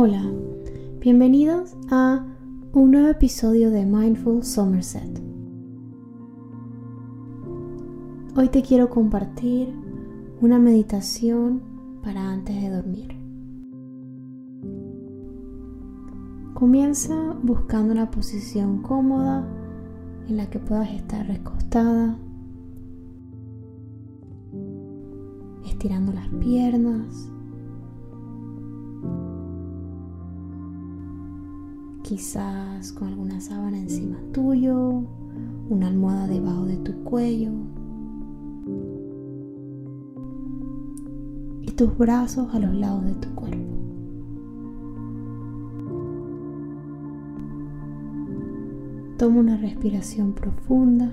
Hola, bienvenidos a un nuevo episodio de Mindful Somerset. Hoy te quiero compartir una meditación para antes de dormir. Comienza buscando una posición cómoda en la que puedas estar recostada, estirando las piernas quizás con alguna sábana encima tuyo, una almohada debajo de tu cuello y tus brazos a los lados de tu cuerpo. Toma una respiración profunda.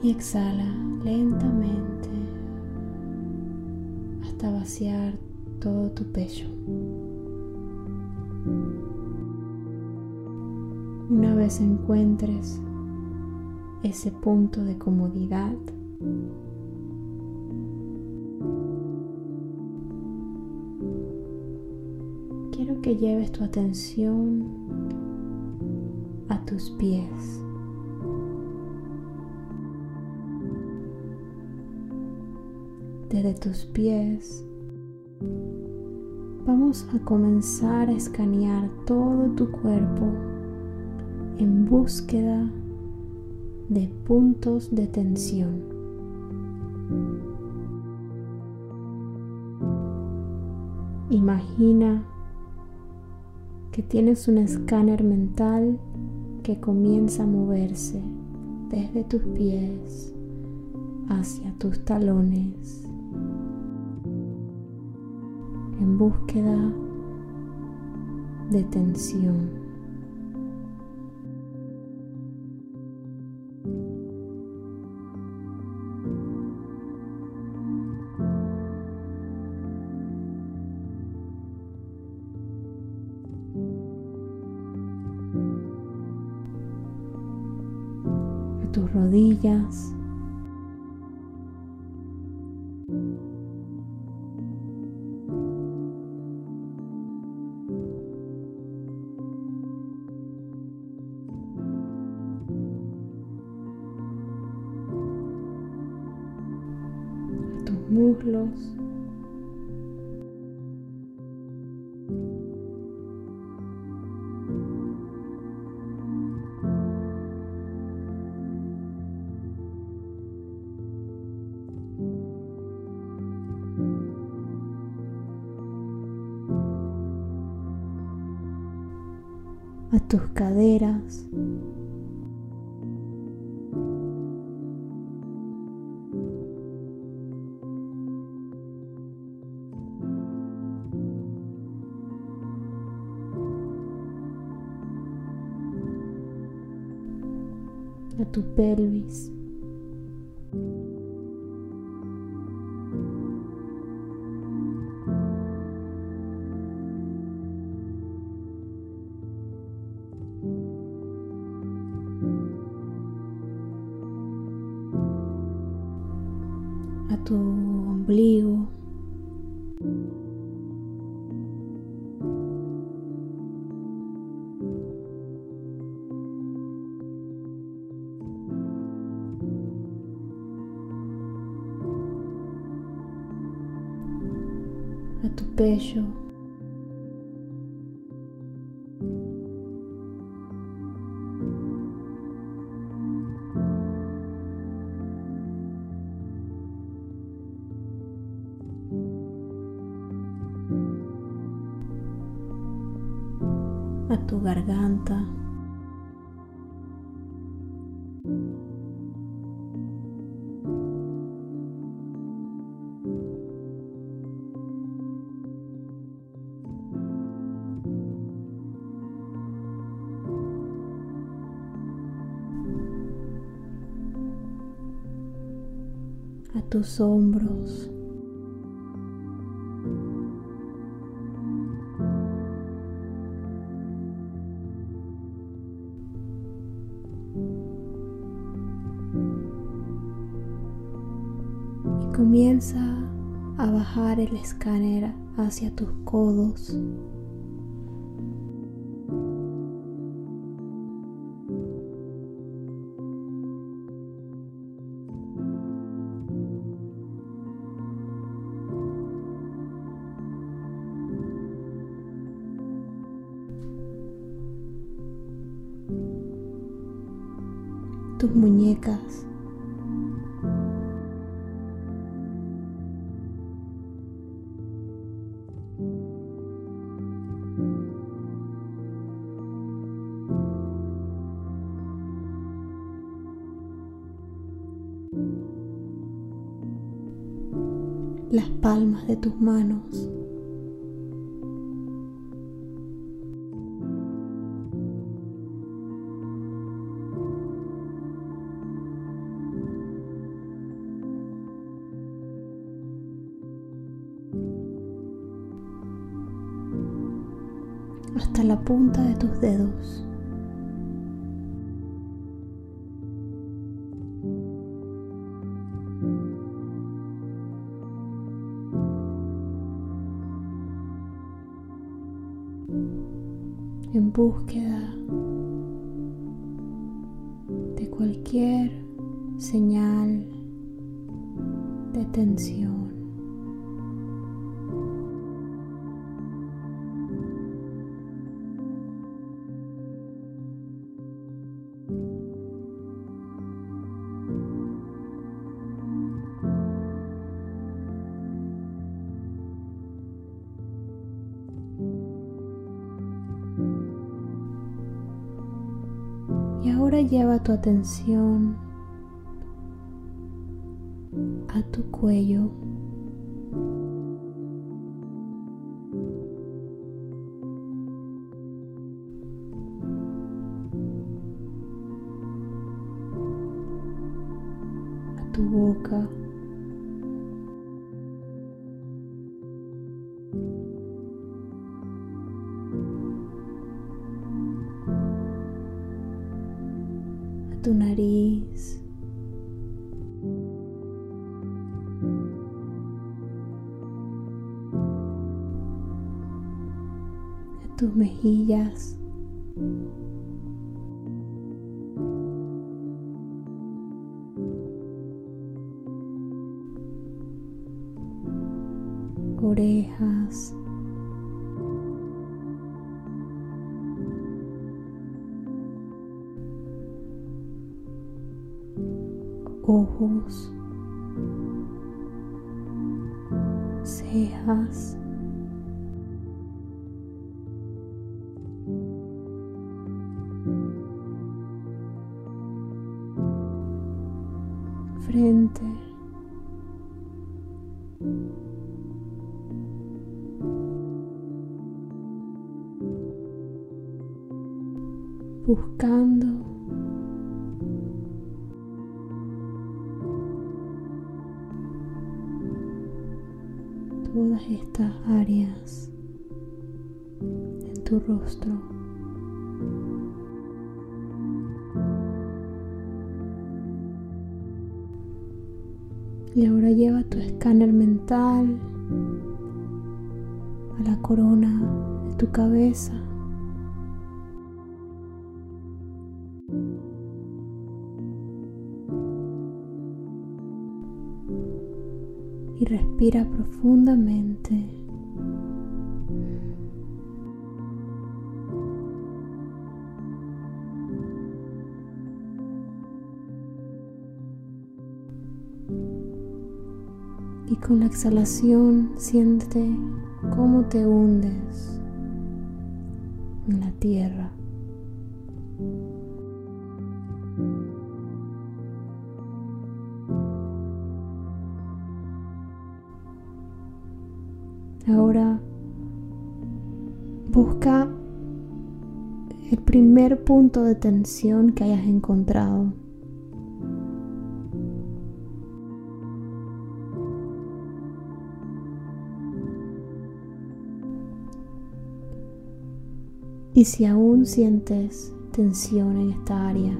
Y exhala lentamente hasta vaciar todo tu pecho. Una vez encuentres ese punto de comodidad, quiero que lleves tu atención a tus pies. Desde tus pies vamos a comenzar a escanear todo tu cuerpo en búsqueda de puntos de tensión. Imagina que tienes un escáner mental que comienza a moverse desde tus pies hacia tus talones en búsqueda de tensión. tus rodillas tus caderas, a tu pelvis. A tu pecho. a tu garganta. Tus hombros. Comienza a bajar el escáner hacia tus codos. Muñecas. las palmas de tus manos. Punta de tus dedos. en búsqueda de cualquier señal de tensión. Y ahora lleva tu atención a tu cuello. Tu nariz. Tus mejillas. orejas, cejas, frente. buscando tu rostro. Y ahora lleva tu escáner mental a la corona de tu cabeza. y respira profundamente. Y con la exhalación siente cómo te hundes en la tierra. Ahora busca el primer punto de tensión que hayas encontrado. Y si aún sientes tensión en esta área,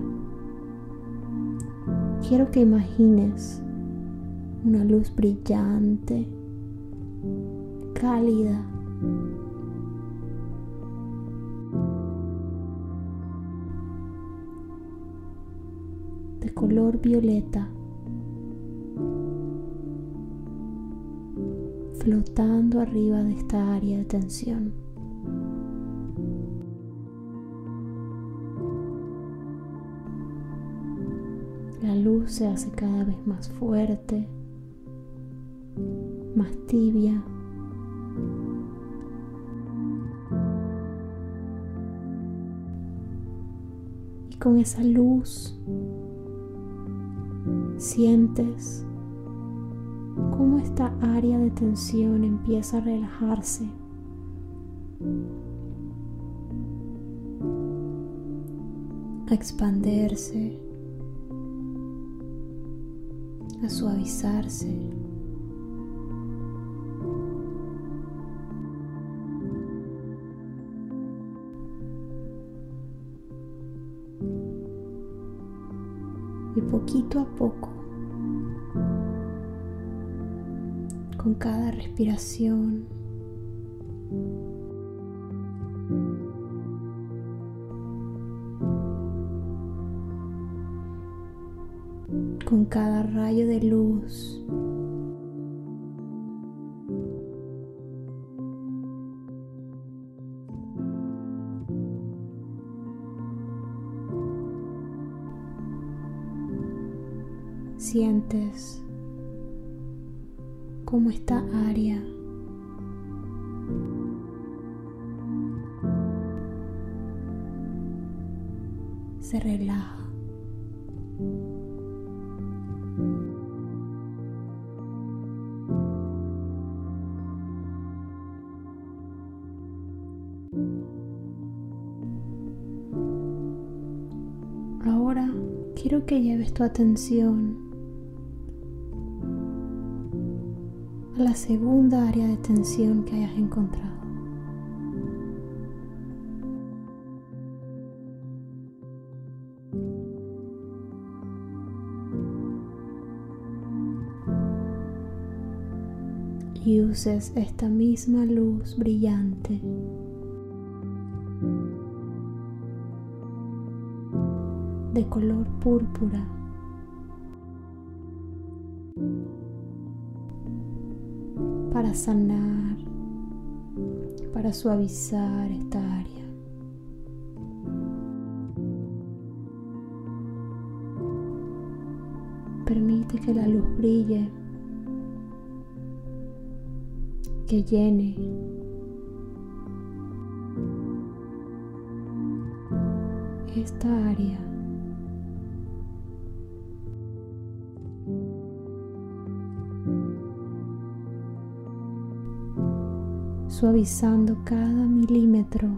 quiero que imagines una luz brillante cálida. de color violeta. flotando arriba de esta área de tensión. La luz se hace cada vez más fuerte, más tibia. Y con esa luz sientes cómo esta área de tensión empieza a relajarse. a expandirse, a suavizarse. Y poquito a poco con cada respiración. Con cada rayo de luz. Sientes cómo esta área se relaja. Ahora quiero que lleves tu atención la segunda área de tensión que hayas encontrado. Y uses esta misma luz brillante de color púrpura para sanar, para suavizar esta área. Permite que la luz brille, que llene esta área. Suavizando cada milímetro.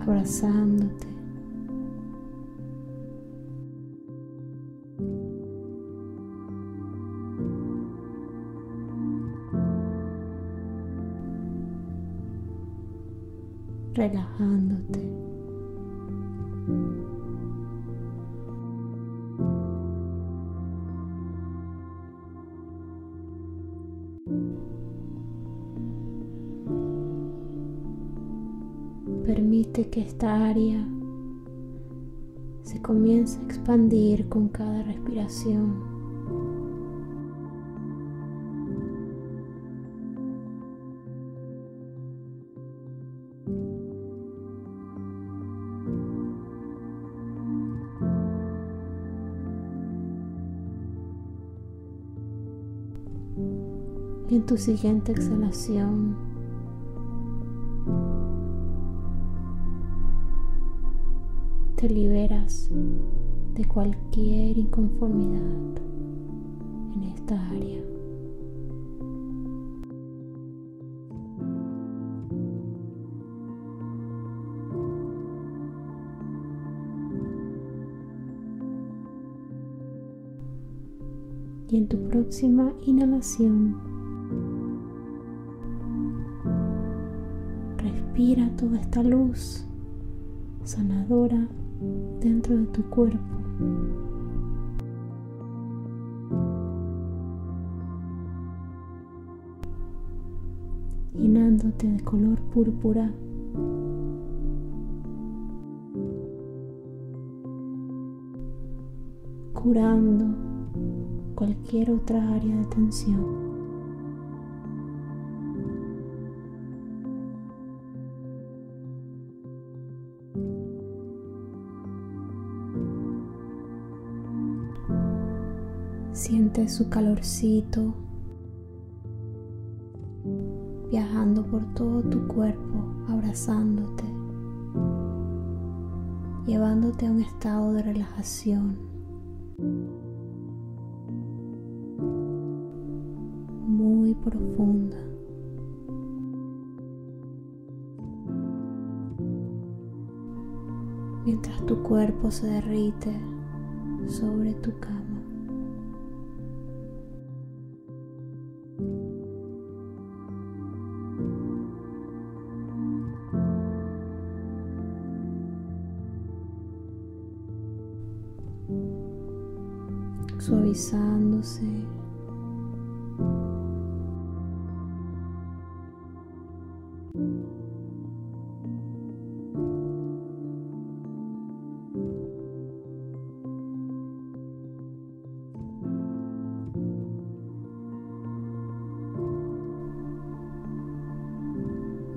abrazándote. Relajándote. Permite que esta área se comience a expandir con cada respiración. En tu siguiente exhalación, te liberas de cualquier inconformidad en esta área. Y en tu próxima inhalación, Respira toda esta luz sanadora dentro de tu cuerpo. llenándote de color púrpura. curando cualquier otra área de tensión. Su calorcito viajando por todo tu cuerpo, abrazándote, llevándote a un estado de relajación. Muy profunda. Mientras tu cuerpo se derrite sobre tu cama.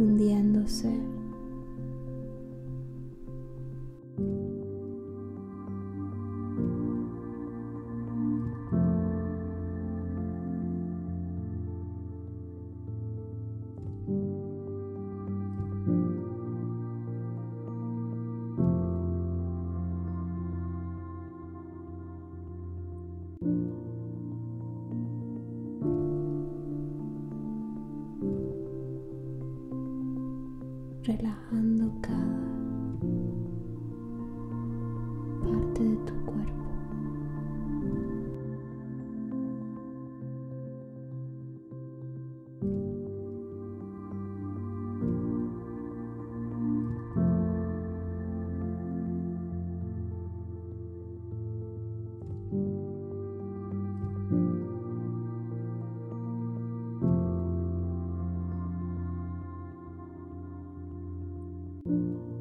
Hundiéndose relajando cada you.